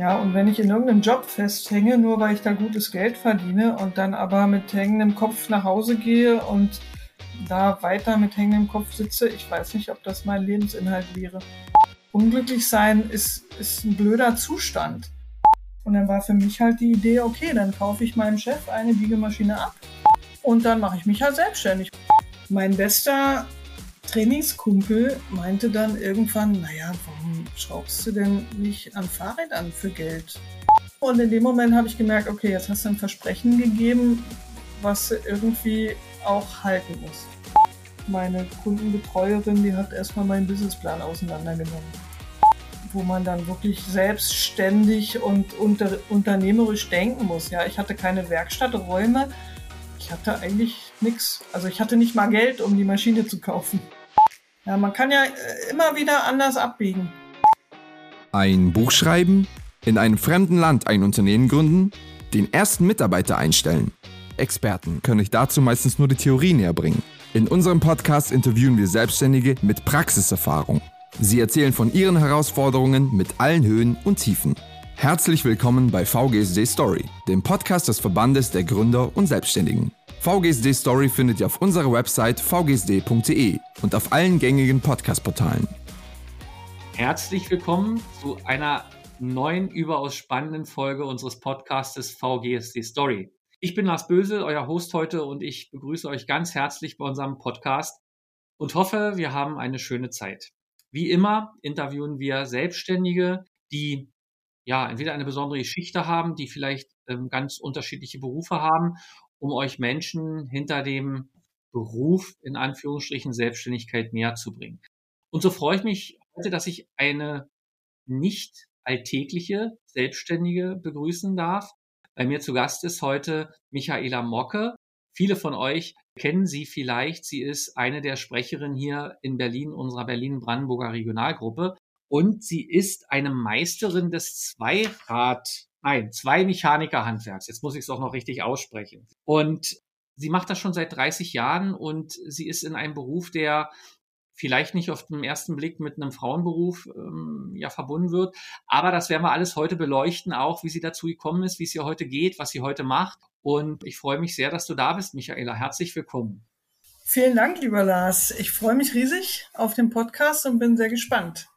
Ja, und wenn ich in irgendeinem Job festhänge, nur weil ich da gutes Geld verdiene und dann aber mit hängendem Kopf nach Hause gehe und da weiter mit hängendem Kopf sitze, ich weiß nicht, ob das mein Lebensinhalt wäre. Unglücklich sein ist, ist ein blöder Zustand. Und dann war für mich halt die Idee, okay, dann kaufe ich meinem Chef eine Biegemaschine ab und dann mache ich mich halt selbstständig. Mein bester Trainingskumpel meinte dann irgendwann, naja, warum schraubst du denn nicht an Fahrrädern für Geld? Und in dem Moment habe ich gemerkt, okay, jetzt hast du ein Versprechen gegeben, was irgendwie auch halten muss. Meine Kundenbetreuerin, die hat erstmal meinen Businessplan auseinandergenommen wo man dann wirklich selbstständig und unter, unternehmerisch denken muss. Ja, ich hatte keine Werkstatträume, ich hatte eigentlich nichts. Also ich hatte nicht mal Geld, um die Maschine zu kaufen. Ja, man kann ja äh, immer wieder anders abbiegen. Ein Buch schreiben, in einem fremden Land ein Unternehmen gründen, den ersten Mitarbeiter einstellen. Experten können euch dazu meistens nur die Theorie näher bringen. In unserem Podcast interviewen wir Selbstständige mit Praxiserfahrung. Sie erzählen von ihren Herausforderungen mit allen Höhen und Tiefen. Herzlich willkommen bei VGSD Story, dem Podcast des Verbandes der Gründer und Selbstständigen. VGSD Story findet ihr auf unserer Website vgsd.de und auf allen gängigen Podcast-Portalen. Herzlich willkommen zu einer neuen, überaus spannenden Folge unseres Podcastes VGSD Story. Ich bin Lars Bösel, euer Host heute und ich begrüße euch ganz herzlich bei unserem Podcast und hoffe, wir haben eine schöne Zeit. Wie immer interviewen wir Selbstständige, die ja entweder eine besondere Geschichte haben, die vielleicht ähm, ganz unterschiedliche Berufe haben um euch Menschen hinter dem Beruf in Anführungsstrichen Selbstständigkeit näher zu bringen. Und so freue ich mich heute, dass ich eine nicht alltägliche Selbstständige begrüßen darf. Bei mir zu Gast ist heute Michaela Mocke. Viele von euch kennen sie vielleicht. Sie ist eine der Sprecherinnen hier in Berlin, unserer Berlin-Brandenburger Regionalgruppe. Und sie ist eine Meisterin des Zweirad Nein, zwei Mechanikerhandwerks. Jetzt muss ich es auch noch richtig aussprechen. Und sie macht das schon seit 30 Jahren und sie ist in einem Beruf, der vielleicht nicht auf den ersten Blick mit einem Frauenberuf ähm, ja verbunden wird. Aber das werden wir alles heute beleuchten, auch wie sie dazu gekommen ist, wie es ihr heute geht, was sie heute macht. Und ich freue mich sehr, dass du da bist, Michaela. Herzlich willkommen. Vielen Dank, lieber Lars. Ich freue mich riesig auf den Podcast und bin sehr gespannt.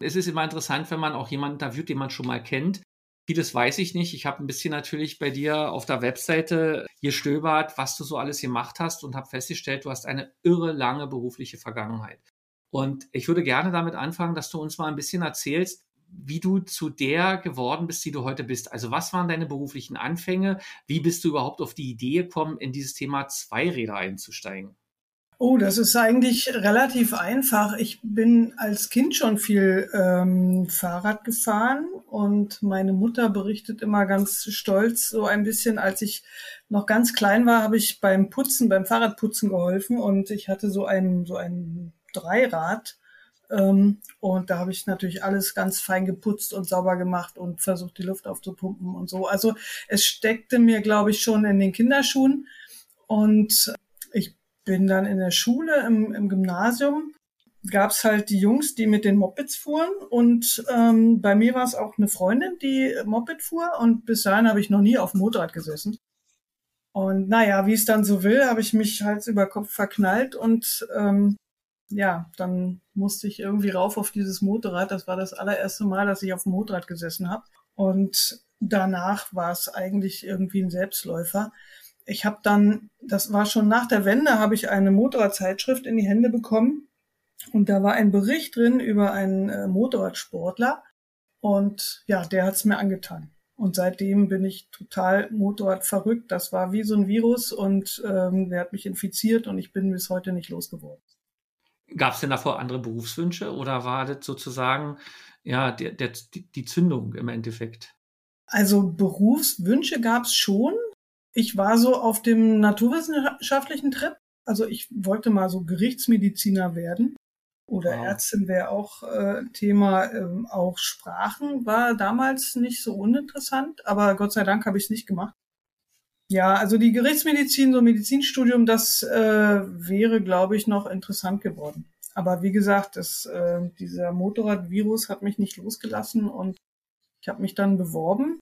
Es ist immer interessant, wenn man auch jemanden interviewt, den man schon mal kennt. Vieles weiß ich nicht. Ich habe ein bisschen natürlich bei dir auf der Webseite gestöbert, was du so alles gemacht hast und habe festgestellt, du hast eine irre lange berufliche Vergangenheit. Und ich würde gerne damit anfangen, dass du uns mal ein bisschen erzählst, wie du zu der geworden bist, die du heute bist. Also was waren deine beruflichen Anfänge? Wie bist du überhaupt auf die Idee gekommen, in dieses Thema Zweiräder einzusteigen? Oh, das ist eigentlich relativ einfach. Ich bin als Kind schon viel ähm, Fahrrad gefahren und meine Mutter berichtet immer ganz stolz, so ein bisschen, als ich noch ganz klein war, habe ich beim Putzen, beim Fahrradputzen geholfen und ich hatte so ein, so ein Dreirad. Ähm, und da habe ich natürlich alles ganz fein geputzt und sauber gemacht und versucht, die Luft aufzupumpen und so. Also es steckte mir, glaube ich, schon in den Kinderschuhen. Und bin dann in der Schule, im, im Gymnasium, gab es halt die Jungs, die mit den Mopeds fuhren. Und ähm, bei mir war es auch eine Freundin, die Moped fuhr. Und bis dahin habe ich noch nie auf dem Motorrad gesessen. Und naja, wie es dann so will, habe ich mich Hals über Kopf verknallt und ähm, ja, dann musste ich irgendwie rauf auf dieses Motorrad. Das war das allererste Mal, dass ich auf dem Motorrad gesessen habe. Und danach war es eigentlich irgendwie ein Selbstläufer ich habe dann, das war schon nach der Wende, habe ich eine Motorradzeitschrift in die Hände bekommen und da war ein Bericht drin über einen äh, Motorradsportler und ja, der hat's mir angetan. Und seitdem bin ich total Motorrad verrückt. Das war wie so ein Virus und ähm, der hat mich infiziert und ich bin bis heute nicht losgeworden. Gab es denn davor andere Berufswünsche oder war das sozusagen ja der, der, die Zündung im Endeffekt? Also Berufswünsche gab es schon, ich war so auf dem naturwissenschaftlichen Trip. Also ich wollte mal so Gerichtsmediziner werden. Oder wow. Ärztin wäre auch äh, Thema. Ähm, auch Sprachen war damals nicht so uninteressant, aber Gott sei Dank habe ich es nicht gemacht. Ja, also die Gerichtsmedizin, so Medizinstudium, das äh, wäre, glaube ich, noch interessant geworden. Aber wie gesagt, das, äh, dieser Motorradvirus hat mich nicht losgelassen und Ich habe mich dann beworben,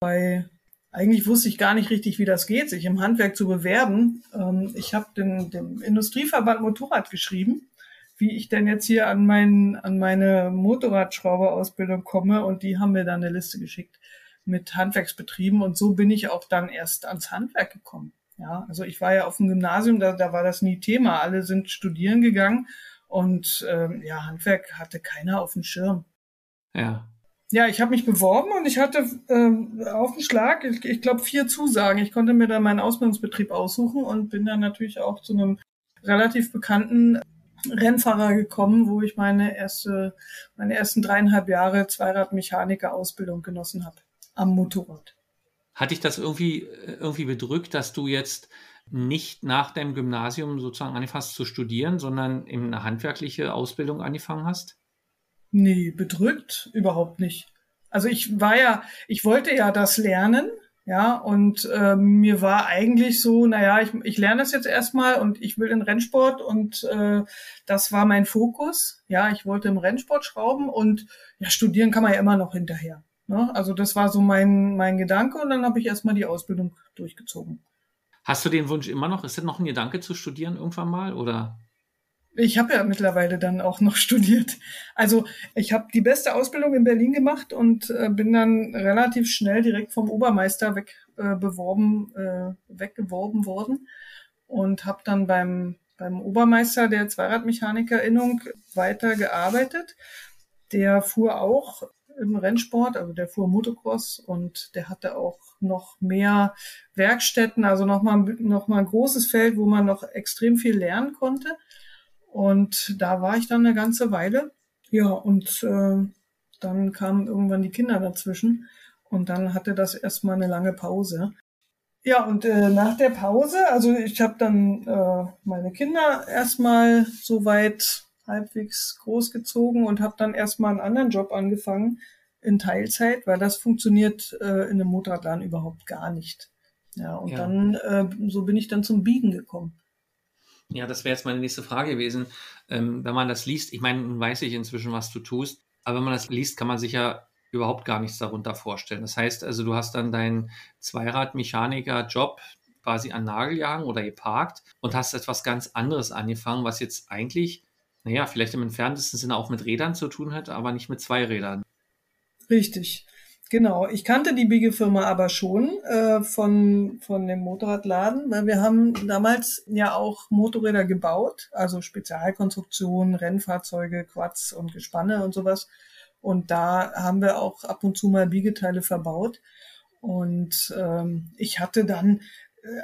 weil eigentlich wusste ich gar nicht richtig, wie das geht, sich im Handwerk zu bewerben. Ähm, ich habe dem Industrieverband Motorrad geschrieben, wie ich denn jetzt hier an, mein, an meine Motorradschrauberausbildung komme und die haben mir dann eine Liste geschickt mit Handwerksbetrieben und so bin ich auch dann erst ans Handwerk gekommen. Ja, also ich war ja auf dem Gymnasium, da, da war das nie Thema. Alle sind studieren gegangen und ähm, ja, Handwerk hatte keiner auf dem Schirm. Ja. Ja, ich habe mich beworben und ich hatte ähm, auf den Schlag, ich, ich glaube, vier Zusagen. Ich konnte mir dann meinen Ausbildungsbetrieb aussuchen und bin dann natürlich auch zu einem relativ bekannten Rennfahrer gekommen, wo ich meine erste, meine ersten dreieinhalb Jahre Zweiradmechaniker-Ausbildung genossen habe am Motorrad. Hat dich das irgendwie, irgendwie bedrückt, dass du jetzt nicht nach deinem Gymnasium sozusagen angefangen zu studieren, sondern in eine handwerkliche Ausbildung angefangen hast? Nee, bedrückt überhaupt nicht. Also ich war ja, ich wollte ja das lernen, ja, und äh, mir war eigentlich so, naja, ich, ich lerne das jetzt erstmal und ich will in Rennsport und äh, das war mein Fokus. Ja, ich wollte im Rennsport schrauben und ja, studieren kann man ja immer noch hinterher. Ne? Also das war so mein, mein Gedanke und dann habe ich erstmal die Ausbildung durchgezogen. Hast du den Wunsch immer noch? Ist das noch ein Gedanke zu studieren irgendwann mal oder? Ich habe ja mittlerweile dann auch noch studiert. Also ich habe die beste Ausbildung in Berlin gemacht und äh, bin dann relativ schnell direkt vom Obermeister weg äh, beworben, äh, weggeworben worden und habe dann beim beim Obermeister der Zweiradmechanikerinnung weiter gearbeitet. Der fuhr auch im Rennsport, also der fuhr Motocross und der hatte auch noch mehr Werkstätten, also nochmal noch mal ein großes Feld, wo man noch extrem viel lernen konnte. Und da war ich dann eine ganze Weile. Ja, und äh, dann kamen irgendwann die Kinder dazwischen und dann hatte das erstmal eine lange Pause. Ja, und äh, nach der Pause, also ich habe dann äh, meine Kinder erstmal soweit halbwegs großgezogen und habe dann erstmal einen anderen Job angefangen in Teilzeit, weil das funktioniert äh, in einem Motorradladen überhaupt gar nicht. Ja, und ja. dann, äh, so bin ich dann zum Biegen gekommen. Ja, das wäre jetzt meine nächste Frage gewesen. Ähm, wenn man das liest, ich meine, nun weiß ich inzwischen, was du tust, aber wenn man das liest, kann man sich ja überhaupt gar nichts darunter vorstellen. Das heißt also, du hast dann deinen Zweiradmechaniker-Job quasi an Nagel gehangen oder geparkt und hast etwas ganz anderes angefangen, was jetzt eigentlich naja, vielleicht im entferntesten Sinne auch mit Rädern zu tun hat, aber nicht mit zwei Rädern. Richtig. Genau, ich kannte die Biegefirma aber schon äh, von, von dem Motorradladen, weil wir haben damals ja auch Motorräder gebaut, also Spezialkonstruktionen, Rennfahrzeuge, Quads und Gespanne und sowas. Und da haben wir auch ab und zu mal Biegeteile verbaut. Und ähm, ich hatte dann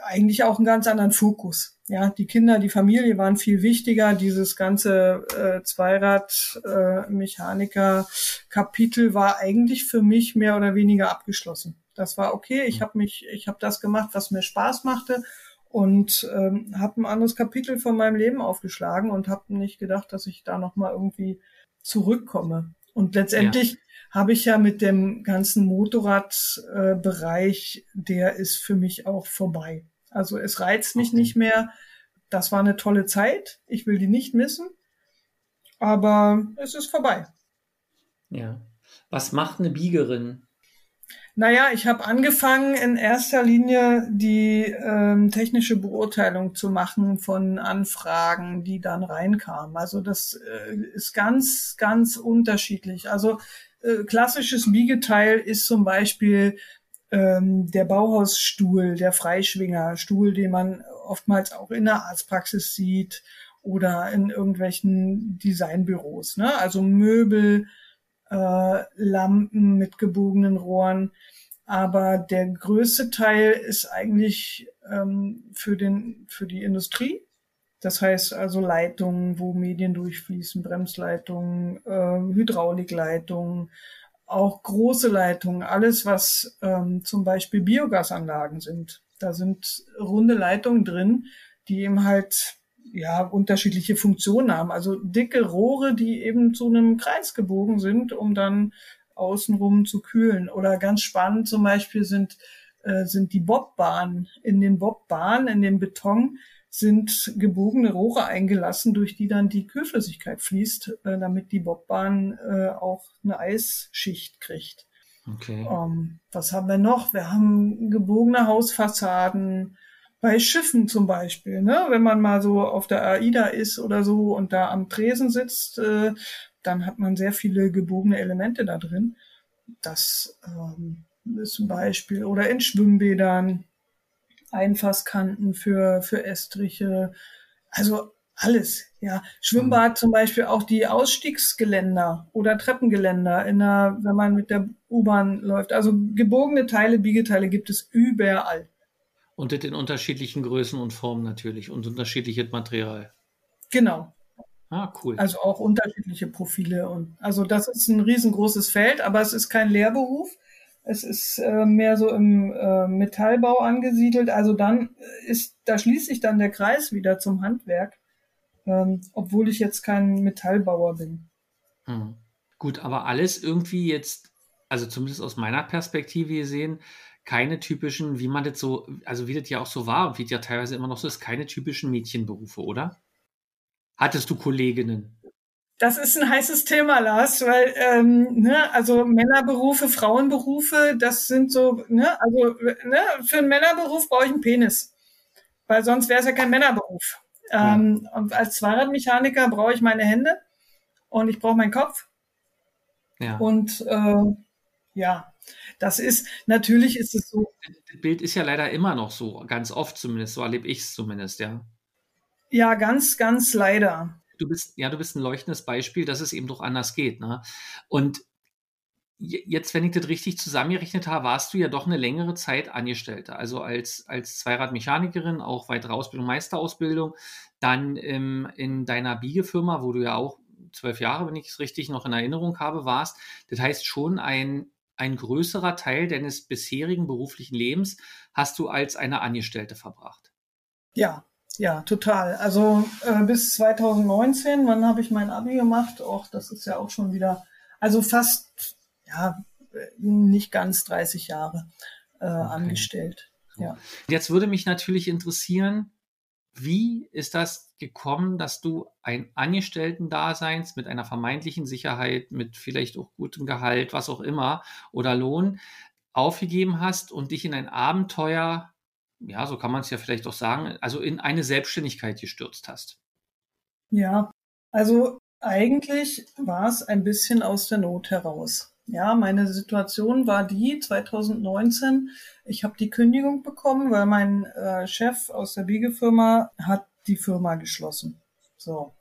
eigentlich auch einen ganz anderen Fokus. Ja, die Kinder, die Familie waren viel wichtiger. Dieses ganze äh, Zweirad-Mechaniker-Kapitel äh, war eigentlich für mich mehr oder weniger abgeschlossen. Das war okay. Ich habe mich, ich habe das gemacht, was mir Spaß machte und ähm, habe ein anderes Kapitel von meinem Leben aufgeschlagen und habe nicht gedacht, dass ich da noch mal irgendwie zurückkomme. Und letztendlich ja. Habe ich ja mit dem ganzen Motorradbereich, äh, der ist für mich auch vorbei. Also es reizt mich okay. nicht mehr. Das war eine tolle Zeit. Ich will die nicht missen. Aber es ist vorbei. Ja. Was macht eine Biegerin? Naja, ich habe angefangen, in erster Linie die ähm, technische Beurteilung zu machen von Anfragen, die dann reinkamen. Also das äh, ist ganz, ganz unterschiedlich. Also äh, klassisches Biegeteil ist zum Beispiel ähm, der Bauhausstuhl, der Freischwingerstuhl, den man oftmals auch in der Arztpraxis sieht oder in irgendwelchen Designbüros. Ne? Also Möbel, äh, Lampen mit gebogenen Rohren. Aber der größte Teil ist eigentlich ähm, für, den, für die Industrie. Das heißt also Leitungen, wo Medien durchfließen, Bremsleitungen, äh, Hydraulikleitungen, auch große Leitungen, alles was ähm, zum Beispiel Biogasanlagen sind. Da sind runde Leitungen drin, die eben halt ja unterschiedliche Funktionen haben. Also dicke Rohre, die eben zu einem Kreis gebogen sind, um dann außenrum zu kühlen. Oder ganz spannend zum Beispiel sind äh, sind die Bobbahnen. In den Bobbahnen, in dem Beton sind gebogene Rohre eingelassen, durch die dann die Kühlflüssigkeit fließt, äh, damit die Bobbahn äh, auch eine Eisschicht kriegt. Okay. Ähm, was haben wir noch? Wir haben gebogene Hausfassaden, bei Schiffen zum Beispiel, ne? wenn man mal so auf der AIDA ist oder so und da am Tresen sitzt, äh, dann hat man sehr viele gebogene Elemente da drin. Das ähm, ist ein Beispiel. Oder in Schwimmbädern, Einfasskanten für, für Estriche. Also alles, ja. Schwimmbad mhm. zum Beispiel auch die Ausstiegsgeländer oder Treppengeländer in der, wenn man mit der U-Bahn läuft. Also gebogene Teile, Biegeteile gibt es überall. Und das in unterschiedlichen Größen und Formen natürlich und unterschiedliches Material. Genau. Ah, cool. Also auch unterschiedliche Profile. Und also das ist ein riesengroßes Feld, aber es ist kein Lehrberuf. Es ist äh, mehr so im äh, Metallbau angesiedelt. Also dann ist, da schließt sich dann der Kreis wieder zum Handwerk, ähm, obwohl ich jetzt kein Metallbauer bin. Hm. Gut, aber alles irgendwie jetzt, also zumindest aus meiner Perspektive gesehen, keine typischen, wie man das so, also wie das ja auch so war und wie das ja teilweise immer noch so ist, keine typischen Mädchenberufe, oder? Hattest du Kolleginnen? Das ist ein heißes Thema, Lars, weil ähm, ne, also Männerberufe, Frauenberufe, das sind so, ne, also ne, für einen Männerberuf brauche ich einen Penis, weil sonst wäre es ja kein Männerberuf. Ähm, ja. als Zweiradmechaniker brauche ich meine Hände und ich brauche meinen Kopf. Ja. Und äh, ja, das ist, natürlich ist es so. Das Bild ist ja leider immer noch so, ganz oft zumindest, so erlebe ich es zumindest, ja. Ja, ganz, ganz leider. Du bist, ja, du bist ein leuchtendes Beispiel, dass es eben doch anders geht. Ne? Und jetzt, wenn ich das richtig zusammengerechnet habe, warst du ja doch eine längere Zeit Angestellte. Also als, als Zweiradmechanikerin, auch weitere Ausbildung, Meisterausbildung, dann ähm, in deiner Biegefirma, wo du ja auch zwölf Jahre, wenn ich es richtig noch in Erinnerung habe, warst. Das heißt schon ein ein größerer Teil deines bisherigen beruflichen Lebens hast du als eine Angestellte verbracht. Ja, ja, total. Also äh, bis 2019, wann habe ich mein Abi gemacht? Och, das ist ja auch schon wieder, also fast, ja, nicht ganz 30 Jahre äh, okay. angestellt. Ja. Jetzt würde mich natürlich interessieren, wie ist das gekommen, dass du ein Angestellten-Daseins mit einer vermeintlichen Sicherheit, mit vielleicht auch gutem Gehalt, was auch immer, oder Lohn aufgegeben hast und dich in ein Abenteuer, ja, so kann man es ja vielleicht auch sagen, also in eine Selbstständigkeit gestürzt hast? Ja, also eigentlich war es ein bisschen aus der Not heraus. Ja, meine Situation war die 2019. Ich habe die Kündigung bekommen, weil mein äh, Chef aus der Biegefirma hat die Firma geschlossen. So.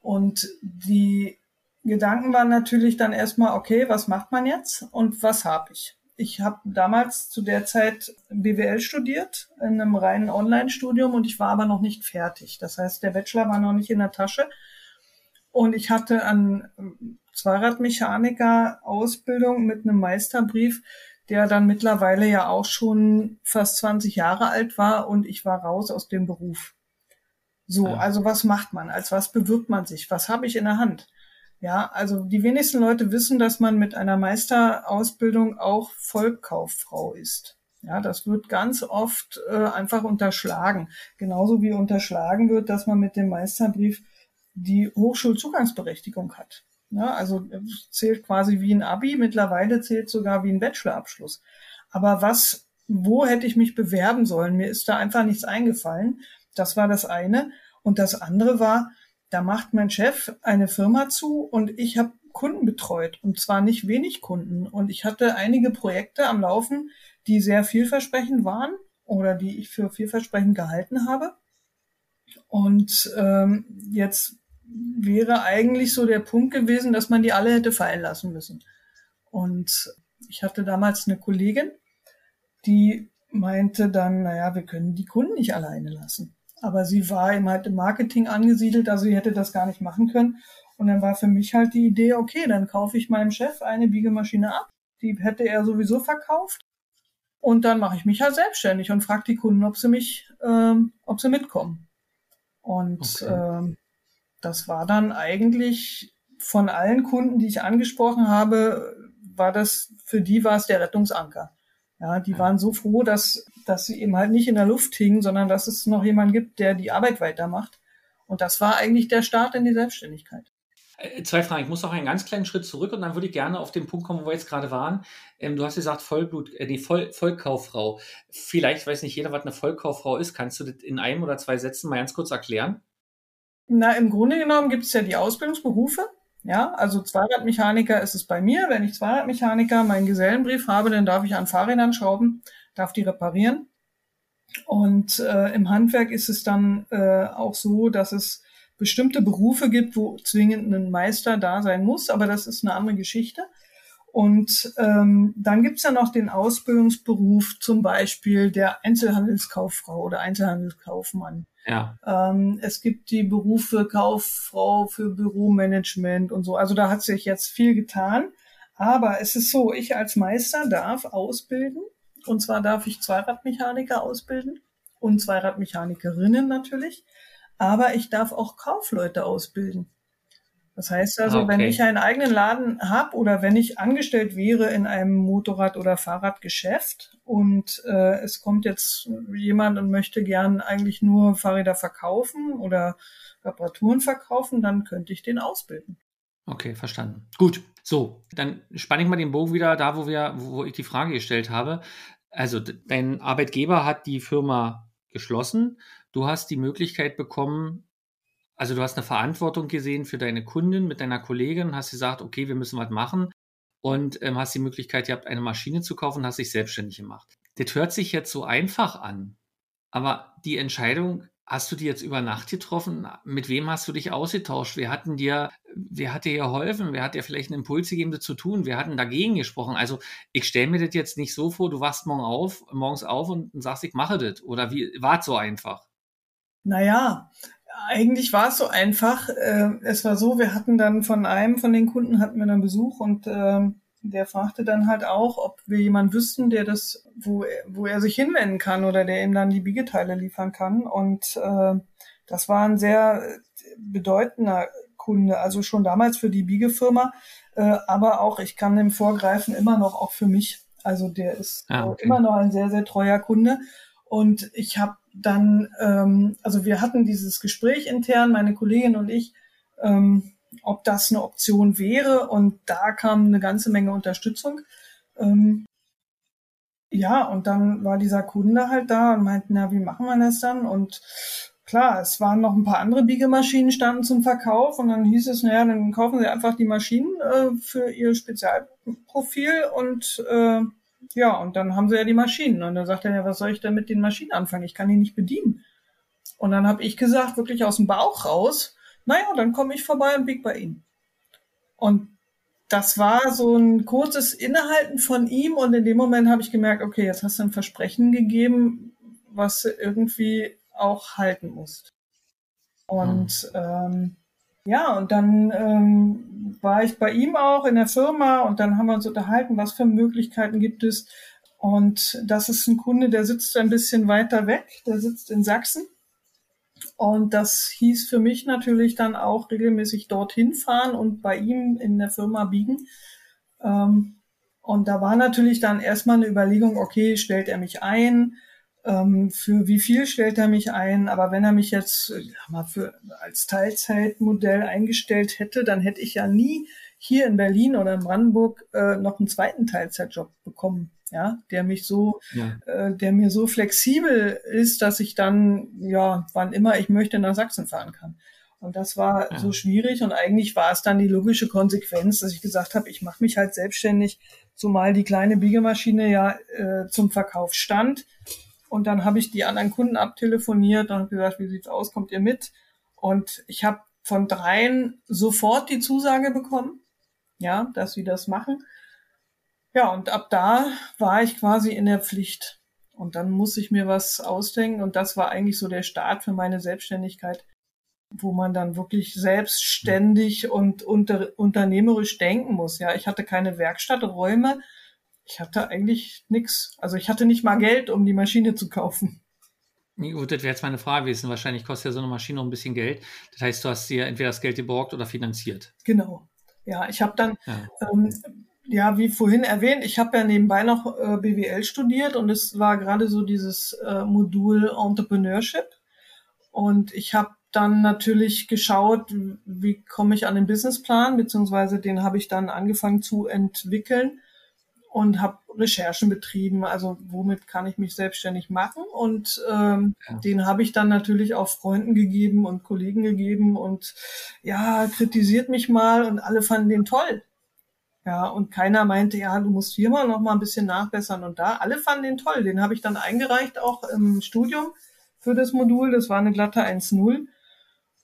Und die Gedanken waren natürlich dann erstmal, okay, was macht man jetzt und was habe ich? Ich habe damals zu der Zeit BWL studiert in einem reinen Online-Studium und ich war aber noch nicht fertig. Das heißt, der Bachelor war noch nicht in der Tasche. Und ich hatte an Zweiradmechaniker-Ausbildung mit einem Meisterbrief, der dann mittlerweile ja auch schon fast 20 Jahre alt war und ich war raus aus dem Beruf. So, ja. also was macht man? Als was bewirbt man sich? Was habe ich in der Hand? Ja, also die wenigsten Leute wissen, dass man mit einer Meisterausbildung auch Vollkauffrau ist. Ja, das wird ganz oft äh, einfach unterschlagen. Genauso wie unterschlagen wird, dass man mit dem Meisterbrief die Hochschulzugangsberechtigung hat. Ja, also zählt quasi wie ein Abi, mittlerweile zählt sogar wie ein Bachelorabschluss. Aber was, wo hätte ich mich bewerben sollen? Mir ist da einfach nichts eingefallen. Das war das eine. Und das andere war, da macht mein Chef eine Firma zu und ich habe Kunden betreut und zwar nicht wenig Kunden. Und ich hatte einige Projekte am Laufen, die sehr vielversprechend waren oder die ich für vielversprechend gehalten habe. Und ähm, jetzt wäre eigentlich so der Punkt gewesen, dass man die alle hätte fallen lassen müssen. Und ich hatte damals eine Kollegin, die meinte dann, naja, wir können die Kunden nicht alleine lassen. Aber sie war eben halt im Marketing angesiedelt, also sie hätte das gar nicht machen können. Und dann war für mich halt die Idee, okay, dann kaufe ich meinem Chef eine Biegemaschine ab. Die hätte er sowieso verkauft. Und dann mache ich mich halt selbstständig und frage die Kunden, ob sie mich, ähm, ob sie mitkommen. Und okay. ähm, das war dann eigentlich von allen Kunden, die ich angesprochen habe, war das, für die war es der Rettungsanker. Ja, die waren so froh, dass, dass sie eben halt nicht in der Luft hingen, sondern dass es noch jemanden gibt, der die Arbeit weitermacht. Und das war eigentlich der Start in die Selbstständigkeit. Äh, zwei Fragen. Ich muss noch einen ganz kleinen Schritt zurück und dann würde ich gerne auf den Punkt kommen, wo wir jetzt gerade waren. Ähm, du hast gesagt, Vollblut, äh, die Voll, Vollkauffrau. Vielleicht weiß nicht jeder, was eine Vollkauffrau ist. Kannst du das in einem oder zwei Sätzen mal ganz kurz erklären? Na, im Grunde genommen gibt es ja die Ausbildungsberufe. Ja, also Zweiradmechaniker ist es bei mir. Wenn ich Zweiradmechaniker meinen Gesellenbrief habe, dann darf ich an Fahrrädern schrauben, darf die reparieren. Und äh, im Handwerk ist es dann äh, auch so, dass es bestimmte Berufe gibt, wo zwingend ein Meister da sein muss, aber das ist eine andere Geschichte. Und ähm, dann gibt's ja noch den Ausbildungsberuf zum Beispiel der Einzelhandelskauffrau oder Einzelhandelskaufmann. Ja. Ähm, es gibt die Berufe Kauffrau für Büromanagement und so. Also da hat sich jetzt viel getan. Aber es ist so, ich als Meister darf ausbilden. Und zwar darf ich Zweiradmechaniker ausbilden und Zweiradmechanikerinnen natürlich aber ich darf auch Kaufleute ausbilden. Das heißt also, okay. wenn ich einen eigenen Laden habe oder wenn ich angestellt wäre in einem Motorrad- oder Fahrradgeschäft und äh, es kommt jetzt jemand und möchte gern eigentlich nur Fahrräder verkaufen oder Reparaturen verkaufen, dann könnte ich den ausbilden. Okay, verstanden. Gut. So, dann spanne ich mal den Bogen wieder da, wo wir, wo ich die Frage gestellt habe. Also, dein Arbeitgeber hat die Firma geschlossen du hast die Möglichkeit bekommen, also du hast eine Verantwortung gesehen für deine Kundin mit deiner Kollegin, hast gesagt, okay, wir müssen was machen und ähm, hast die Möglichkeit gehabt, eine Maschine zu kaufen, hast dich selbstständig gemacht. Das hört sich jetzt so einfach an, aber die Entscheidung hast du die jetzt über Nacht getroffen? Mit wem hast du dich ausgetauscht? Wer hat dir, wer hat dir geholfen? Wer hat dir vielleicht einen Impuls gegeben, das zu tun? Wer hat denn dagegen gesprochen? Also ich stelle mir das jetzt nicht so vor, du wachst morgen auf, morgens auf und sagst, ich mache das. Oder wie war es so einfach? Naja, eigentlich war es so einfach. Äh, es war so, wir hatten dann von einem von den Kunden hatten wir dann Besuch und äh, der fragte dann halt auch, ob wir jemanden wüssten, der das, wo, wo er sich hinwenden kann oder der ihm dann die Biegeteile liefern kann. Und äh, das war ein sehr bedeutender Kunde, also schon damals für die Biegefirma, äh, aber auch, ich kann dem vorgreifen, immer noch auch für mich. Also der ist ah, okay. immer noch ein sehr, sehr treuer Kunde. Und ich habe dann, ähm, also wir hatten dieses Gespräch intern, meine Kollegin und ich, ähm, ob das eine Option wäre. Und da kam eine ganze Menge Unterstützung. Ähm, ja, und dann war dieser Kunde halt da und meinte, na, wie machen wir das dann? Und klar, es waren noch ein paar andere Biegemaschinen standen zum Verkauf und dann hieß es, naja, dann kaufen Sie einfach die Maschinen äh, für Ihr Spezialprofil und äh, ja, und dann haben sie ja die Maschinen. Und dann sagt er, ja, was soll ich denn mit den Maschinen anfangen? Ich kann die nicht bedienen. Und dann habe ich gesagt, wirklich aus dem Bauch raus, naja, dann komme ich vorbei und bieg bei Ihnen. Und das war so ein kurzes Innehalten von ihm und in dem Moment habe ich gemerkt, okay, jetzt hast du ein Versprechen gegeben, was du irgendwie auch halten musst. Und mhm. ähm, ja, und dann ähm, war ich bei ihm auch in der Firma und dann haben wir uns unterhalten, was für Möglichkeiten gibt es. Und das ist ein Kunde, der sitzt ein bisschen weiter weg, der sitzt in Sachsen. Und das hieß für mich natürlich dann auch regelmäßig dorthin fahren und bei ihm in der Firma biegen. Ähm, und da war natürlich dann erstmal eine Überlegung, okay, stellt er mich ein? Ähm, für wie viel stellt er mich ein. Aber wenn er mich jetzt äh, mal für, als Teilzeitmodell eingestellt hätte, dann hätte ich ja nie hier in Berlin oder in Brandenburg äh, noch einen zweiten Teilzeitjob bekommen, ja, der mich so, ja. äh, der mir so flexibel ist, dass ich dann, ja, wann immer ich möchte, nach Sachsen fahren kann. Und das war ja. so schwierig und eigentlich war es dann die logische Konsequenz, dass ich gesagt habe, ich mache mich halt selbstständig, zumal die kleine Biegemaschine ja äh, zum Verkauf stand und dann habe ich die anderen Kunden abtelefoniert und gesagt, wie sieht's aus, kommt ihr mit? Und ich habe von dreien sofort die Zusage bekommen, ja, dass sie das machen. Ja, und ab da war ich quasi in der Pflicht. Und dann muss ich mir was ausdenken. Und das war eigentlich so der Start für meine Selbstständigkeit, wo man dann wirklich selbstständig und unter, unternehmerisch denken muss. Ja, ich hatte keine Werkstatträume ich hatte eigentlich nichts. Also ich hatte nicht mal Geld, um die Maschine zu kaufen. Gut, das wäre jetzt meine Frage gewesen. Wahrscheinlich kostet ja so eine Maschine auch ein bisschen Geld. Das heißt, du hast dir entweder das Geld geborgt oder finanziert. Genau. Ja, ich habe dann, ja. Ähm, ja, wie vorhin erwähnt, ich habe ja nebenbei noch äh, BWL studiert und es war gerade so dieses äh, Modul Entrepreneurship. Und ich habe dann natürlich geschaut, wie komme ich an den Businessplan, beziehungsweise den habe ich dann angefangen zu entwickeln und habe Recherchen betrieben, also womit kann ich mich selbstständig machen und ähm, ja. den habe ich dann natürlich auch Freunden gegeben und Kollegen gegeben und ja, kritisiert mich mal und alle fanden den toll. Ja, und keiner meinte, ja, du musst hier mal noch mal ein bisschen nachbessern und da. Alle fanden den toll. Den habe ich dann eingereicht, auch im Studium für das Modul. Das war eine glatte 1.0.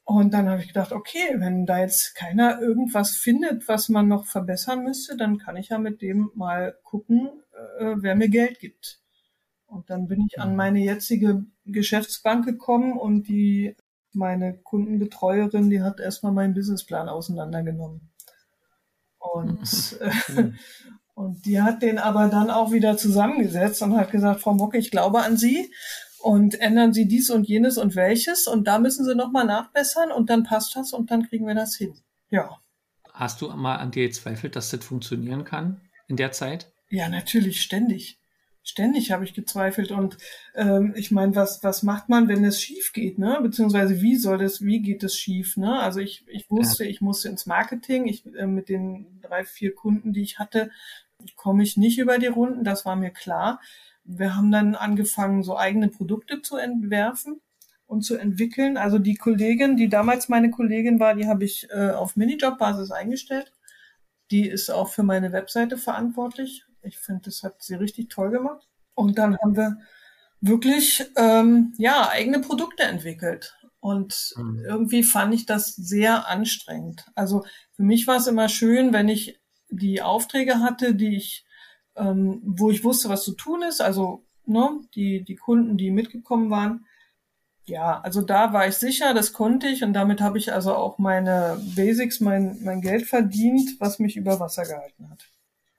Und dann habe ich gedacht, okay, wenn da jetzt keiner irgendwas findet, was man noch verbessern müsste, dann kann ich ja mit dem mal gucken, äh, wer mir Geld gibt. Und dann bin ich an mhm. meine jetzige Geschäftsbank gekommen und die, meine Kundenbetreuerin, die hat erstmal meinen Businessplan auseinandergenommen. Und, äh, und die hat den aber dann auch wieder zusammengesetzt und hat gesagt, Frau Mocke, ich glaube an Sie und ändern Sie dies und jenes und welches und da müssen Sie nochmal nachbessern und dann passt das und dann kriegen wir das hin. Ja. Hast du mal an dir gezweifelt, dass das funktionieren kann in der Zeit? Ja, natürlich, ständig. Ständig habe ich gezweifelt und ähm, ich meine, was was macht man, wenn es schief geht, ne? Beziehungsweise wie soll das, wie geht es schief, ne? Also ich ich wusste, ja. ich musste ins Marketing. Ich äh, mit den drei vier Kunden, die ich hatte, komme ich nicht über die Runden. Das war mir klar. Wir haben dann angefangen, so eigene Produkte zu entwerfen und zu entwickeln. Also die Kollegin, die damals meine Kollegin war, die habe ich äh, auf Minijob-Basis eingestellt. Die ist auch für meine Webseite verantwortlich ich finde, das hat sie richtig toll gemacht. Und dann haben wir wirklich ähm, ja eigene Produkte entwickelt. Und mhm. irgendwie fand ich das sehr anstrengend. Also für mich war es immer schön, wenn ich die Aufträge hatte, die ich, ähm, wo ich wusste, was zu tun ist. Also ne, die die Kunden, die mitgekommen waren. Ja, also da war ich sicher, das konnte ich und damit habe ich also auch meine Basics, mein, mein Geld verdient, was mich über Wasser gehalten hat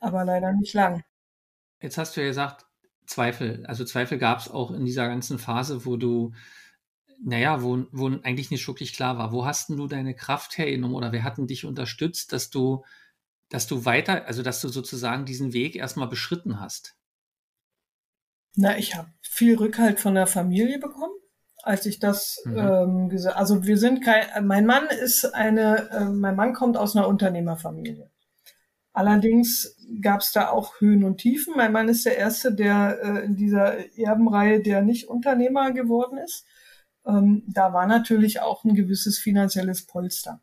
aber leider nicht lang. Jetzt hast du ja gesagt, Zweifel. Also Zweifel gab es auch in dieser ganzen Phase, wo du, naja, wo, wo eigentlich nicht wirklich klar war. Wo hast denn du deine Kraft hergenommen oder wer hat denn dich unterstützt, dass du, dass du weiter, also dass du sozusagen diesen Weg erstmal beschritten hast? Na, ich habe viel Rückhalt von der Familie bekommen, als ich das mhm. ähm, gesagt. Also wir sind kein. Mein Mann ist eine. Äh, mein Mann kommt aus einer Unternehmerfamilie. Allerdings gab es da auch Höhen und Tiefen. Mein Mann ist der Erste, der äh, in dieser Erbenreihe, der nicht Unternehmer geworden ist. Ähm, da war natürlich auch ein gewisses finanzielles Polster.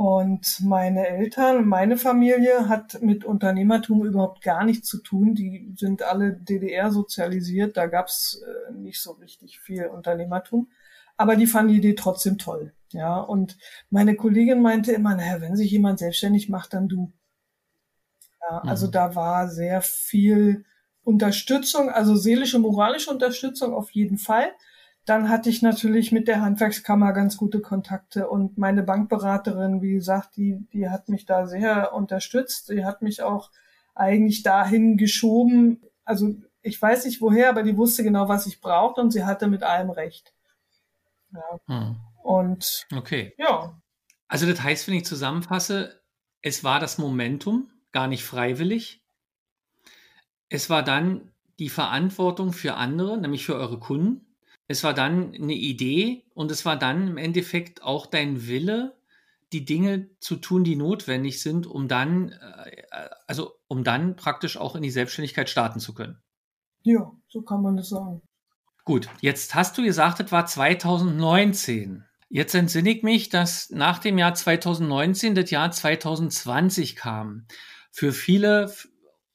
Und meine Eltern, meine Familie hat mit Unternehmertum überhaupt gar nichts zu tun. Die sind alle DDR sozialisiert. Da gab es äh, nicht so richtig viel Unternehmertum. Aber die fanden die Idee trotzdem toll. Ja, und meine Kollegin meinte immer, naja, wenn sich jemand selbstständig macht, dann du. Ja, also mhm. da war sehr viel Unterstützung, also seelische, moralische Unterstützung auf jeden Fall. Dann hatte ich natürlich mit der Handwerkskammer ganz gute Kontakte und meine Bankberaterin, wie gesagt, die, die hat mich da sehr unterstützt. Die hat mich auch eigentlich dahin geschoben. Also ich weiß nicht woher, aber die wusste genau, was ich brauchte und sie hatte mit allem recht. Ja. Hm. Und okay. Ja. Also das heißt, wenn ich zusammenfasse, es war das Momentum, gar nicht freiwillig. Es war dann die Verantwortung für andere, nämlich für eure Kunden. Es war dann eine Idee und es war dann im Endeffekt auch dein Wille, die Dinge zu tun, die notwendig sind, um dann, äh, also um dann praktisch auch in die Selbstständigkeit starten zu können. Ja, so kann man das sagen. Gut, jetzt hast du gesagt, es war 2019. Jetzt entsinne ich mich, dass nach dem Jahr 2019 das Jahr 2020 kam für viele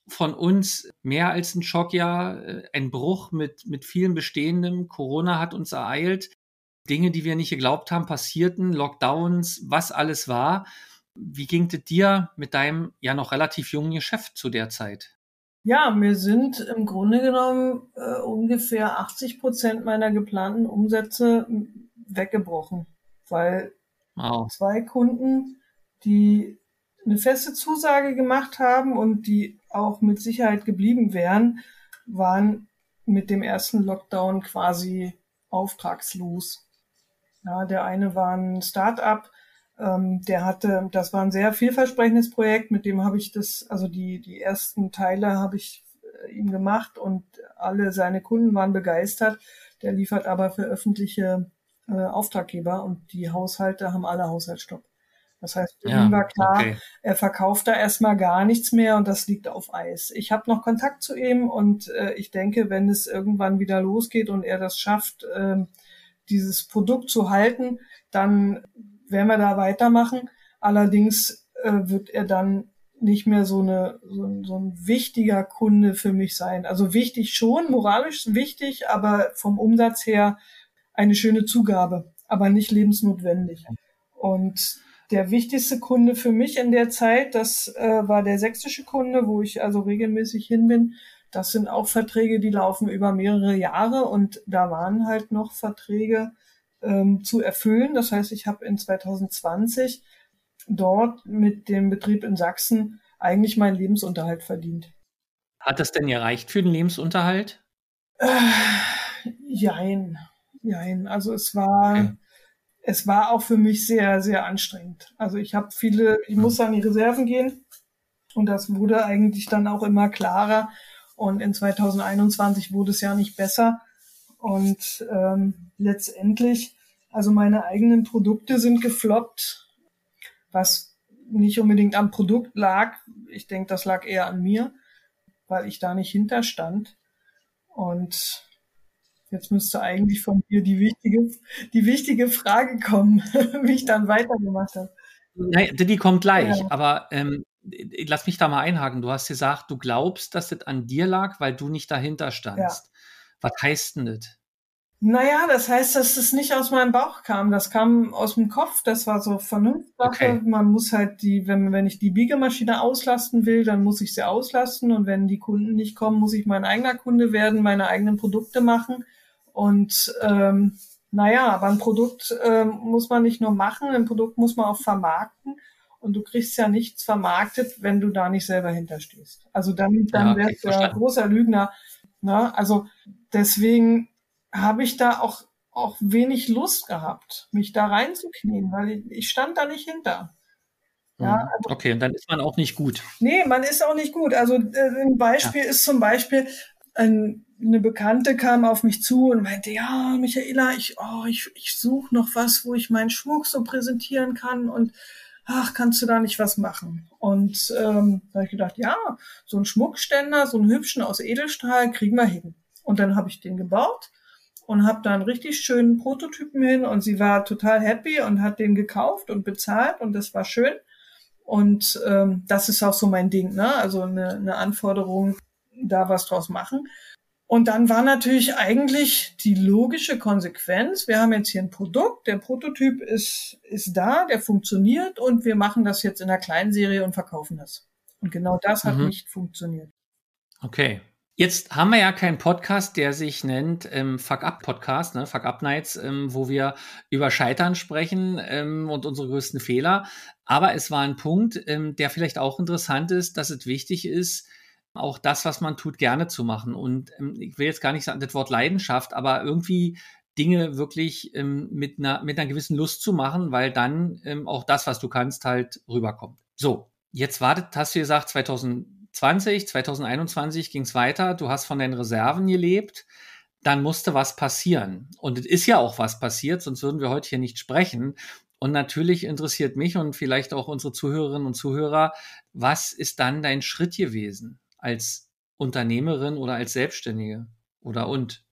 von uns mehr als ein Schockjahr, äh, ein Bruch mit, mit vielen Bestehendem. Corona hat uns ereilt. Dinge, die wir nicht geglaubt haben, passierten, Lockdowns, was alles war. Wie ging es dir mit deinem ja noch relativ jungen Geschäft zu der Zeit? Ja, mir sind im Grunde genommen äh, ungefähr 80 Prozent meiner geplanten Umsätze weggebrochen, weil wow. zwei Kunden, die eine feste Zusage gemacht haben und die auch mit Sicherheit geblieben wären, waren mit dem ersten Lockdown quasi auftragslos. Ja, der eine war ein Start-up, ähm, der hatte, das war ein sehr vielversprechendes Projekt, mit dem habe ich das, also die, die ersten Teile habe ich äh, ihm gemacht und alle seine Kunden waren begeistert. Der liefert aber für öffentliche äh, Auftraggeber und die Haushalte haben alle Haushaltsstopp. Das heißt, für ja, ihn war klar, okay. er verkauft da erstmal gar nichts mehr und das liegt auf Eis. Ich habe noch Kontakt zu ihm und äh, ich denke, wenn es irgendwann wieder losgeht und er das schafft, äh, dieses Produkt zu halten, dann werden wir da weitermachen. Allerdings äh, wird er dann nicht mehr so, eine, so, so ein wichtiger Kunde für mich sein. Also wichtig schon, moralisch wichtig, aber vom Umsatz her eine schöne Zugabe, aber nicht lebensnotwendig. Und der wichtigste Kunde für mich in der Zeit, das äh, war der sächsische Kunde, wo ich also regelmäßig hin bin. Das sind auch Verträge, die laufen über mehrere Jahre und da waren halt noch Verträge ähm, zu erfüllen. Das heißt, ich habe in 2020 dort mit dem Betrieb in Sachsen eigentlich meinen Lebensunterhalt verdient. Hat das denn gereicht für den Lebensunterhalt? Äh, jein, jein. Also es war, okay es war auch für mich sehr, sehr anstrengend. Also ich habe viele, ich musste an die Reserven gehen und das wurde eigentlich dann auch immer klarer. Und in 2021 wurde es ja nicht besser. Und ähm, letztendlich, also meine eigenen Produkte sind gefloppt, was nicht unbedingt am Produkt lag. Ich denke, das lag eher an mir, weil ich da nicht hinterstand. Und Jetzt müsste eigentlich von dir die wichtige, die wichtige Frage kommen, wie ich dann weitergemacht habe. Nein, die kommt gleich, ja. aber ähm, lass mich da mal einhaken. Du hast gesagt, du glaubst, dass das an dir lag, weil du nicht dahinter standst. Ja. Was heißt denn das? Naja, das heißt, dass es nicht aus meinem Bauch kam. Das kam aus dem Kopf. Das war so Vernunftsache. Okay. Man muss halt die, wenn, wenn ich die Biegemaschine auslasten will, dann muss ich sie auslasten. Und wenn die Kunden nicht kommen, muss ich mein eigener Kunde werden, meine eigenen Produkte machen. Und ähm, naja, aber ein Produkt ähm, muss man nicht nur machen, ein Produkt muss man auch vermarkten. Und du kriegst ja nichts vermarktet, wenn du da nicht selber hinterstehst. Also dann, dann ja, wärst du ja großer Lügner. Ne? Also deswegen habe ich da auch, auch wenig Lust gehabt, mich da reinzuknien, weil ich, ich stand da nicht hinter. Ja, mhm. also, okay, und dann ist man auch nicht gut. Nee, man ist auch nicht gut. Also äh, ein Beispiel ja. ist zum Beispiel, ein, eine Bekannte kam auf mich zu und meinte, ja, Michaela, ich, oh, ich, ich suche noch was, wo ich meinen Schmuck so präsentieren kann und ach, kannst du da nicht was machen? Und ähm, da habe ich gedacht, ja, so ein Schmuckständer, so einen hübschen aus Edelstahl kriegen wir hin. Und dann habe ich den gebaut und habe da einen richtig schönen Prototypen hin und sie war total happy und hat den gekauft und bezahlt und das war schön. Und ähm, das ist auch so mein Ding, ne? Also eine, eine Anforderung, da was draus machen. Und dann war natürlich eigentlich die logische Konsequenz, wir haben jetzt hier ein Produkt, der Prototyp ist, ist da, der funktioniert und wir machen das jetzt in einer kleinen Serie und verkaufen das. Und genau das hat mhm. nicht funktioniert. Okay. Jetzt haben wir ja keinen Podcast, der sich nennt ähm, Fuck Up Podcast, ne? Fuck Up Nights, ähm, wo wir über Scheitern sprechen ähm, und unsere größten Fehler. Aber es war ein Punkt, ähm, der vielleicht auch interessant ist, dass es wichtig ist, auch das, was man tut, gerne zu machen. Und ähm, ich will jetzt gar nicht sagen, das Wort Leidenschaft, aber irgendwie Dinge wirklich ähm, mit, einer, mit einer gewissen Lust zu machen, weil dann ähm, auch das, was du kannst, halt rüberkommt. So, jetzt wartet, hast du gesagt, 2020, 2021 ging es weiter, du hast von deinen Reserven gelebt, dann musste was passieren. Und es ist ja auch was passiert, sonst würden wir heute hier nicht sprechen. Und natürlich interessiert mich und vielleicht auch unsere Zuhörerinnen und Zuhörer, was ist dann dein Schritt gewesen? Als Unternehmerin oder als Selbstständige? Oder und?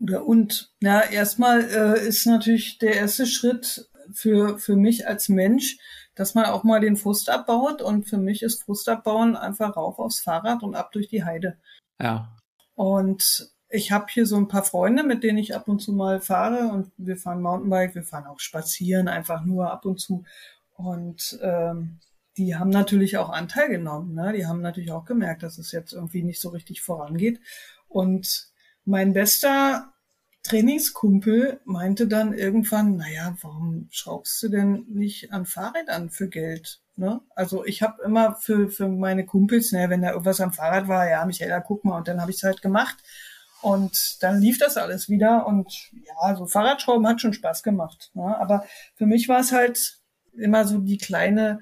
Oder und. Na, erstmal äh, ist natürlich der erste Schritt für, für mich als Mensch, dass man auch mal den Frust abbaut. Und für mich ist Frust abbauen einfach rauf aufs Fahrrad und ab durch die Heide. Ja. Und ich habe hier so ein paar Freunde, mit denen ich ab und zu mal fahre und wir fahren Mountainbike, wir fahren auch spazieren, einfach nur ab und zu. Und ähm, die haben natürlich auch Anteil genommen. Ne? Die haben natürlich auch gemerkt, dass es jetzt irgendwie nicht so richtig vorangeht. Und mein bester Trainingskumpel meinte dann irgendwann, naja, warum schraubst du denn nicht an Fahrrad an für Geld? Ne? Also ich habe immer für, für meine Kumpels, naja, wenn da irgendwas am Fahrrad war, ja, Michaela, guck mal, und dann habe ich es halt gemacht. Und dann lief das alles wieder und ja, so Fahrradschrauben hat schon Spaß gemacht. Ne? Aber für mich war es halt immer so die kleine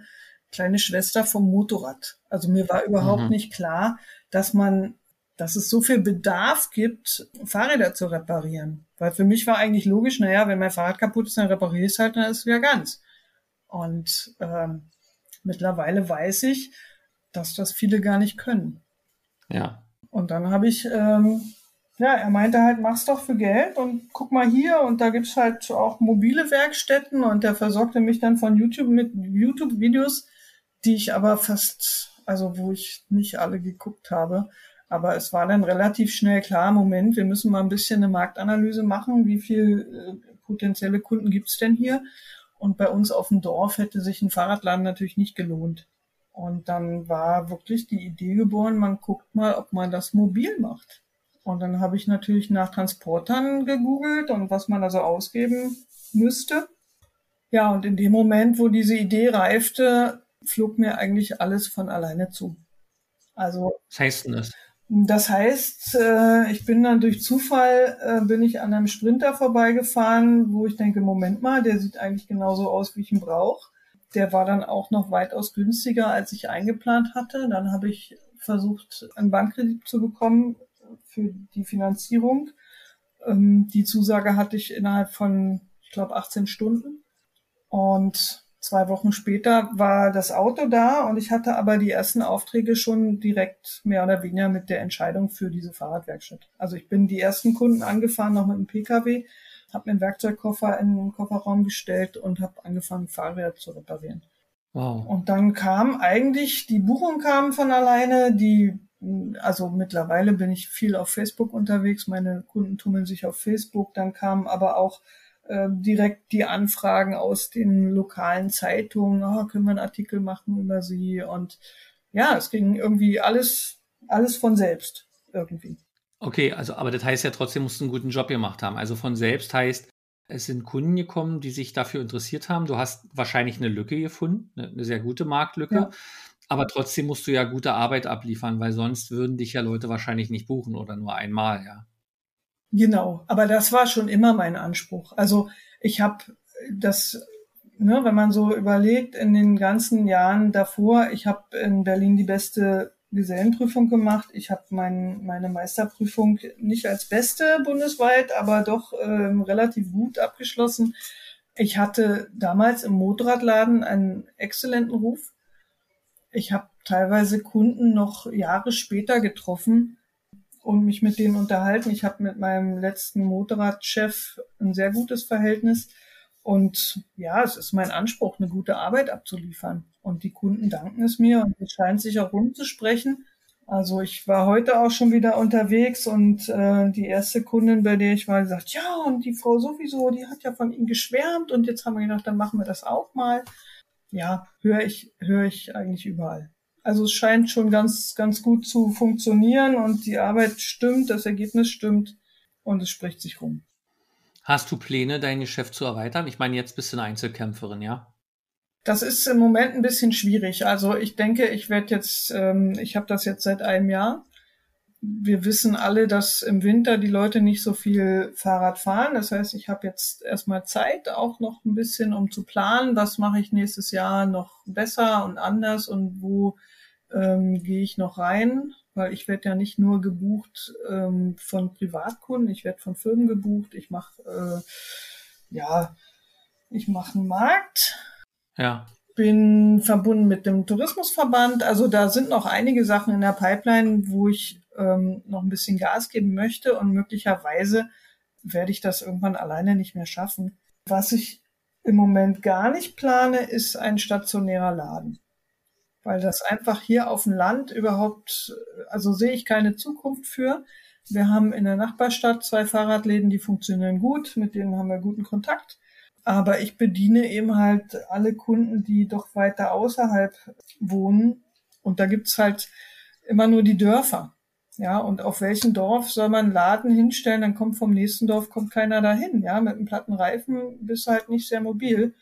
kleine Schwester vom Motorrad. Also mir war überhaupt mhm. nicht klar, dass man dass es so viel Bedarf gibt, Fahrräder zu reparieren. Weil für mich war eigentlich logisch, naja, wenn mein Fahrrad kaputt ist, dann repariere ich es halt, dann ist es wieder ganz. Und ähm, mittlerweile weiß ich, dass das viele gar nicht können. Ja. Und dann habe ich, ähm, ja, er meinte halt, mach's doch für Geld und guck mal hier und da gibt's halt auch mobile Werkstätten und der versorgte mich dann von YouTube mit YouTube-Videos, die ich aber fast, also wo ich nicht alle geguckt habe. Aber es war dann relativ schnell klar, Moment, wir müssen mal ein bisschen eine Marktanalyse machen, wie viel äh, potenzielle Kunden gibt's denn hier? Und bei uns auf dem Dorf hätte sich ein Fahrradladen natürlich nicht gelohnt. Und dann war wirklich die Idee geboren, man guckt mal, ob man das mobil macht. Und dann habe ich natürlich nach Transportern gegoogelt und was man also ausgeben müsste. Ja, und in dem Moment, wo diese Idee reifte, flog mir eigentlich alles von alleine zu. Also. Was heißt denn das? Das heißt, äh, ich bin dann durch Zufall, äh, bin ich an einem Sprinter vorbeigefahren, wo ich denke, Moment mal, der sieht eigentlich genauso aus, wie ich ihn brauche. Der war dann auch noch weitaus günstiger, als ich eingeplant hatte. Dann habe ich versucht, einen Bankkredit zu bekommen für die Finanzierung. Ähm, die Zusage hatte ich innerhalb von, ich glaube, 18 Stunden. Und Zwei Wochen später war das Auto da und ich hatte aber die ersten Aufträge schon direkt mehr oder weniger mit der Entscheidung für diese Fahrradwerkstatt. Also ich bin die ersten Kunden angefahren, noch mit dem Pkw, habe mir einen Werkzeugkoffer in den Kofferraum gestellt und habe angefangen, Fahrräder zu reparieren. Wow. Und dann kam eigentlich, die Buchung kam von alleine, die also mittlerweile bin ich viel auf Facebook unterwegs, meine Kunden tummeln sich auf Facebook, dann kam aber auch äh, direkt die Anfragen aus den lokalen Zeitungen, oh, können wir einen Artikel machen über sie und ja, es ging irgendwie alles, alles von selbst irgendwie. Okay, also aber das heißt ja trotzdem musst du einen guten Job gemacht haben. Also von selbst heißt, es sind Kunden gekommen, die sich dafür interessiert haben. Du hast wahrscheinlich eine Lücke gefunden, eine sehr gute Marktlücke. Ja. Aber trotzdem musst du ja gute Arbeit abliefern, weil sonst würden dich ja Leute wahrscheinlich nicht buchen oder nur einmal, ja. Genau, aber das war schon immer mein Anspruch. Also ich habe das, ne, wenn man so überlegt, in den ganzen Jahren davor, ich habe in Berlin die beste Gesellenprüfung gemacht. Ich habe mein, meine Meisterprüfung nicht als beste bundesweit, aber doch ähm, relativ gut abgeschlossen. Ich hatte damals im Motorradladen einen exzellenten Ruf. Ich habe teilweise Kunden noch Jahre später getroffen, und mich mit denen unterhalten. Ich habe mit meinem letzten Motorradchef ein sehr gutes Verhältnis. Und ja, es ist mein Anspruch, eine gute Arbeit abzuliefern. Und die Kunden danken es mir und es scheint sich auch rumzusprechen. Also ich war heute auch schon wieder unterwegs und äh, die erste Kundin, bei der ich war, gesagt, ja, und die Frau sowieso, die hat ja von Ihnen geschwärmt und jetzt haben wir gedacht, dann machen wir das auch mal. Ja, höre ich, höre ich eigentlich überall. Also es scheint schon ganz, ganz gut zu funktionieren und die Arbeit stimmt, das Ergebnis stimmt und es spricht sich rum. Hast du Pläne, dein Geschäft zu erweitern? Ich meine, jetzt bist du eine Einzelkämpferin, ja? Das ist im Moment ein bisschen schwierig. Also ich denke, ich werde jetzt, ähm, ich habe das jetzt seit einem Jahr. Wir wissen alle, dass im Winter die Leute nicht so viel Fahrrad fahren. Das heißt, ich habe jetzt erstmal Zeit, auch noch ein bisschen, um zu planen, was mache ich nächstes Jahr noch besser und anders und wo ähm, gehe ich noch rein, weil ich werde ja nicht nur gebucht ähm, von Privatkunden, ich werde von Firmen gebucht, ich mache äh, ja, ich mache einen Markt. Ja. Bin verbunden mit dem Tourismusverband. Also da sind noch einige Sachen in der Pipeline, wo ich ähm, noch ein bisschen Gas geben möchte und möglicherweise werde ich das irgendwann alleine nicht mehr schaffen. Was ich im Moment gar nicht plane, ist ein stationärer Laden weil das einfach hier auf dem Land überhaupt, also sehe ich keine Zukunft für. Wir haben in der Nachbarstadt zwei Fahrradläden, die funktionieren gut, mit denen haben wir guten Kontakt. Aber ich bediene eben halt alle Kunden, die doch weiter außerhalb wohnen. Und da gibt's halt immer nur die Dörfer. Ja, und auf welchem Dorf soll man einen Laden hinstellen? Dann kommt vom nächsten Dorf kommt keiner dahin. Ja, mit einem platten Reifen bist du halt nicht sehr mobil.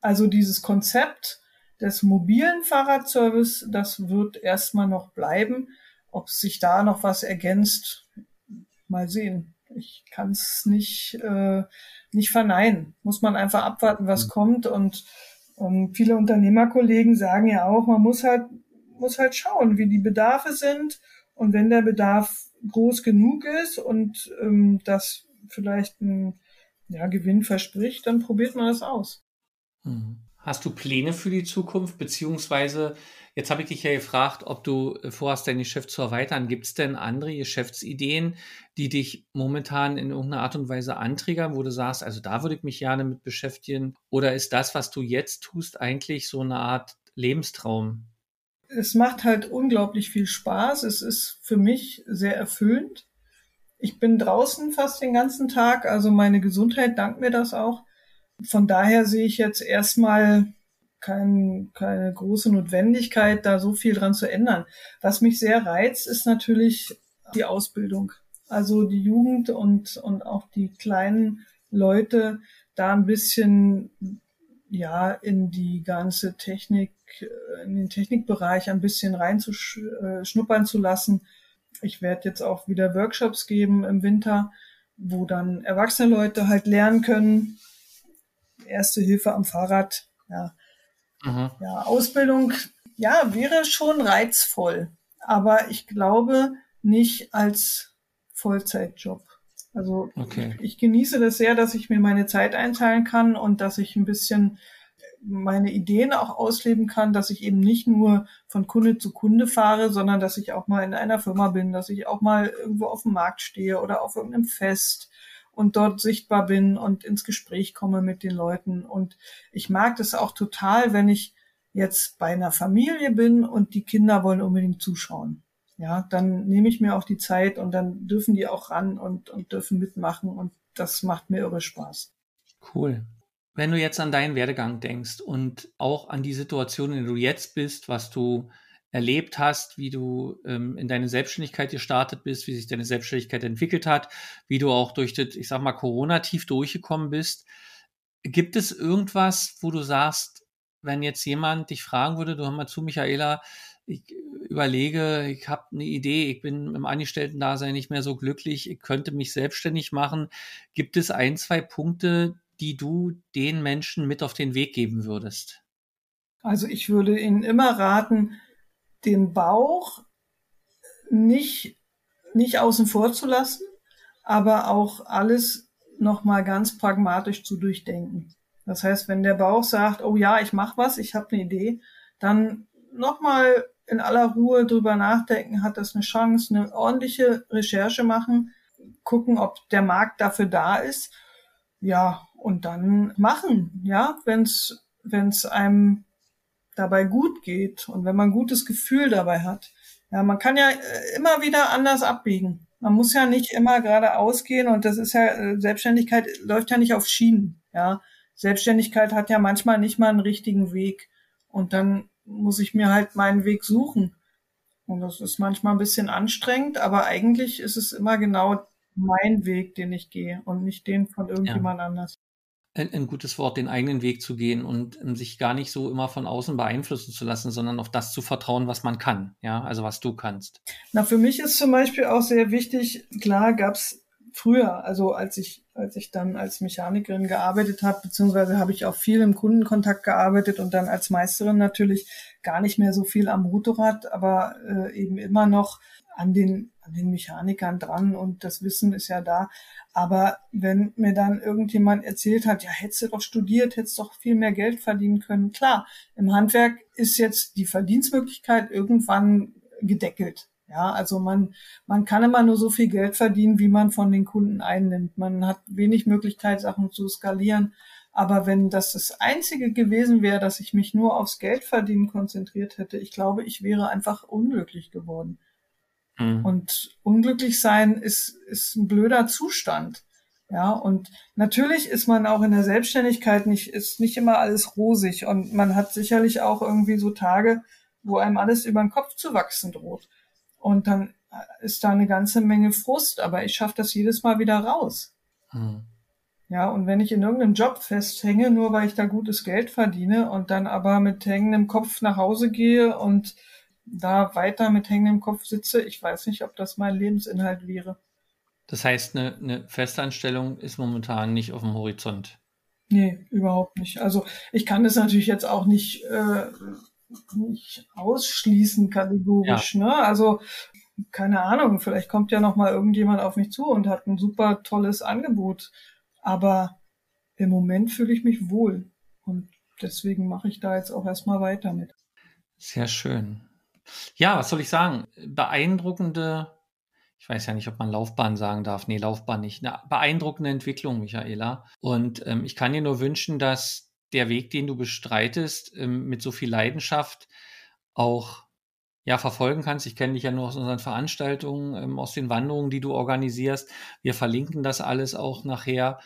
Also dieses Konzept, des mobilen Fahrradservice, das wird erstmal noch bleiben. Ob sich da noch was ergänzt, mal sehen. Ich kann es nicht, äh, nicht verneinen. Muss man einfach abwarten, was mhm. kommt. Und ähm, viele Unternehmerkollegen sagen ja auch, man muss halt, muss halt schauen, wie die Bedarfe sind Und wenn der Bedarf groß genug ist und ähm, das vielleicht ein ja, Gewinn verspricht, dann probiert man das aus. Mhm. Hast du Pläne für die Zukunft, beziehungsweise jetzt habe ich dich ja gefragt, ob du vorhast, dein Geschäft zu erweitern. Gibt es denn andere Geschäftsideen, die dich momentan in irgendeiner Art und Weise anträgern, wo du sagst, also da würde ich mich gerne mit beschäftigen? Oder ist das, was du jetzt tust, eigentlich so eine Art Lebenstraum? Es macht halt unglaublich viel Spaß. Es ist für mich sehr erfüllend. Ich bin draußen fast den ganzen Tag, also meine Gesundheit dankt mir das auch. Von daher sehe ich jetzt erstmal kein, keine große Notwendigkeit, da so viel dran zu ändern. Was mich sehr reizt, ist natürlich die Ausbildung. Also die Jugend und, und auch die kleinen Leute da ein bisschen ja in die ganze Technik, in den Technikbereich ein bisschen reinzuschnuppern zu lassen. Ich werde jetzt auch wieder Workshops geben im Winter, wo dann erwachsene Leute halt lernen können, Erste Hilfe am Fahrrad, ja. Mhm. Ja, Ausbildung, ja, wäre schon reizvoll, aber ich glaube nicht als Vollzeitjob. Also okay. ich, ich genieße das sehr, dass ich mir meine Zeit einteilen kann und dass ich ein bisschen meine Ideen auch ausleben kann, dass ich eben nicht nur von Kunde zu Kunde fahre, sondern dass ich auch mal in einer Firma bin, dass ich auch mal irgendwo auf dem Markt stehe oder auf irgendeinem Fest und dort sichtbar bin und ins Gespräch komme mit den Leuten. Und ich mag das auch total, wenn ich jetzt bei einer Familie bin und die Kinder wollen unbedingt zuschauen. Ja, dann nehme ich mir auch die Zeit und dann dürfen die auch ran und, und dürfen mitmachen und das macht mir irre Spaß. Cool. Wenn du jetzt an deinen Werdegang denkst und auch an die Situation, in der du jetzt bist, was du erlebt hast, wie du ähm, in deine Selbstständigkeit gestartet bist, wie sich deine Selbstständigkeit entwickelt hat, wie du auch durch das, ich sag mal, Corona-Tief durchgekommen bist. Gibt es irgendwas, wo du sagst, wenn jetzt jemand dich fragen würde, du hör mal zu, Michaela, ich überlege, ich habe eine Idee, ich bin im Angestellten-Dasein nicht mehr so glücklich, ich könnte mich selbstständig machen. Gibt es ein, zwei Punkte, die du den Menschen mit auf den Weg geben würdest? Also ich würde ihnen immer raten, den Bauch nicht, nicht außen vor zu lassen, aber auch alles nochmal ganz pragmatisch zu durchdenken. Das heißt, wenn der Bauch sagt, oh ja, ich mache was, ich habe eine Idee, dann nochmal in aller Ruhe drüber nachdenken, hat das eine Chance, eine ordentliche Recherche machen, gucken, ob der Markt dafür da ist. Ja, und dann machen, ja, wenn es wenn es einem dabei gut geht und wenn man ein gutes Gefühl dabei hat. Ja, man kann ja äh, immer wieder anders abbiegen. Man muss ja nicht immer geradeaus gehen und das ist ja, äh, Selbstständigkeit läuft ja nicht auf Schienen. Ja, Selbstständigkeit hat ja manchmal nicht mal einen richtigen Weg und dann muss ich mir halt meinen Weg suchen. Und das ist manchmal ein bisschen anstrengend, aber eigentlich ist es immer genau mein Weg, den ich gehe und nicht den von irgendjemand ja. anders ein, ein, gutes Wort, den eigenen Weg zu gehen und um, sich gar nicht so immer von außen beeinflussen zu lassen, sondern auf das zu vertrauen, was man kann, ja, also was du kannst. Na, für mich ist zum Beispiel auch sehr wichtig, klar gab's früher, also als ich, als ich dann als Mechanikerin gearbeitet habe, beziehungsweise habe ich auch viel im Kundenkontakt gearbeitet und dann als Meisterin natürlich gar nicht mehr so viel am Motorrad, aber äh, eben immer noch an den, an den Mechanikern dran und das Wissen ist ja da. Aber wenn mir dann irgendjemand erzählt hat, ja, hättest du doch studiert, hättest doch viel mehr Geld verdienen können. Klar, im Handwerk ist jetzt die Verdienstmöglichkeit irgendwann gedeckelt. Ja, also man, man kann immer nur so viel Geld verdienen, wie man von den Kunden einnimmt. Man hat wenig Möglichkeit, Sachen zu skalieren. Aber wenn das das Einzige gewesen wäre, dass ich mich nur aufs Geld verdienen konzentriert hätte, ich glaube, ich wäre einfach unglücklich geworden. Mhm. Und unglücklich sein ist, ist ein blöder Zustand. Ja, und natürlich ist man auch in der Selbstständigkeit nicht, ist nicht immer alles rosig und man hat sicherlich auch irgendwie so Tage, wo einem alles über den Kopf zu wachsen droht. Und dann ist da eine ganze Menge Frust, aber ich schaffe das jedes Mal wieder raus. Mhm. Ja, und wenn ich in irgendeinem Job festhänge, nur weil ich da gutes Geld verdiene und dann aber mit hängendem Kopf nach Hause gehe und da weiter mit hängendem Kopf sitze, ich weiß nicht, ob das mein Lebensinhalt wäre. Das heißt, eine, eine Festanstellung ist momentan nicht auf dem Horizont. Nee, überhaupt nicht. Also ich kann das natürlich jetzt auch nicht, äh, nicht ausschließen kategorisch. Ja. Ne? Also keine Ahnung, vielleicht kommt ja noch mal irgendjemand auf mich zu und hat ein super tolles Angebot. Aber im Moment fühle ich mich wohl und deswegen mache ich da jetzt auch erstmal weiter mit. Sehr schön. Ja, was soll ich sagen? Beeindruckende, ich weiß ja nicht, ob man Laufbahn sagen darf. Nee, Laufbahn nicht. Eine beeindruckende Entwicklung, Michaela. Und ähm, ich kann dir nur wünschen, dass der Weg, den du bestreitest, ähm, mit so viel Leidenschaft auch ja, verfolgen kannst. Ich kenne dich ja nur aus unseren Veranstaltungen, ähm, aus den Wanderungen, die du organisierst. Wir verlinken das alles auch nachher.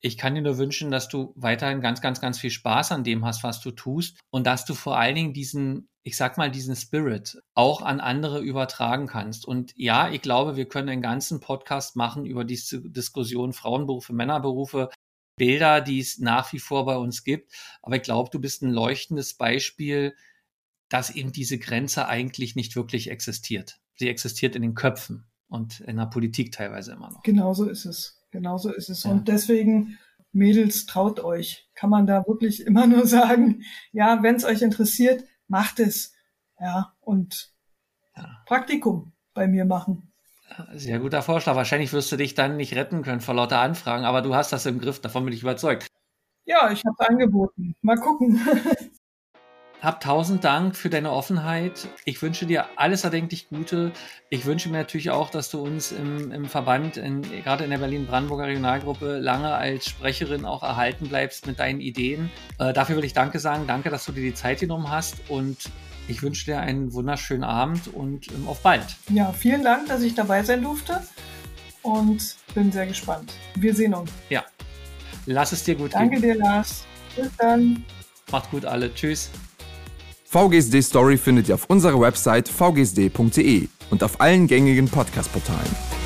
Ich kann dir nur wünschen, dass du weiterhin ganz, ganz, ganz viel Spaß an dem hast, was du tust und dass du vor allen Dingen diesen, ich sag mal, diesen Spirit auch an andere übertragen kannst. Und ja, ich glaube, wir können einen ganzen Podcast machen über diese Diskussion Frauenberufe, Männerberufe, Bilder, die es nach wie vor bei uns gibt. Aber ich glaube, du bist ein leuchtendes Beispiel, dass eben diese Grenze eigentlich nicht wirklich existiert. Sie existiert in den Köpfen und in der Politik teilweise immer noch. Genauso ist es. Genauso ist es. Ja. Und deswegen, Mädels, traut euch. Kann man da wirklich immer nur sagen, ja, wenn es euch interessiert, macht es. Ja, und ja. Praktikum bei mir machen. Sehr guter Vorschlag. Wahrscheinlich wirst du dich dann nicht retten können vor lauter Anfragen, aber du hast das im Griff. Davon bin ich überzeugt. Ja, ich habe es angeboten. Mal gucken. Hab tausend Dank für deine Offenheit. Ich wünsche dir alles erdenklich Gute. Ich wünsche mir natürlich auch, dass du uns im, im Verband, in, gerade in der Berlin-Brandenburger Regionalgruppe, lange als Sprecherin auch erhalten bleibst mit deinen Ideen. Äh, dafür will ich Danke sagen. Danke, dass du dir die Zeit genommen hast und ich wünsche dir einen wunderschönen Abend und ähm, auf bald. Ja, vielen Dank, dass ich dabei sein durfte und bin sehr gespannt. Wir sehen uns. Ja. Lass es dir gut Danke gehen. Danke dir, Lars. Bis dann. Macht gut alle. Tschüss. VGSD Story findet ihr auf unserer Website vgsd.de und auf allen gängigen Podcast-Portalen.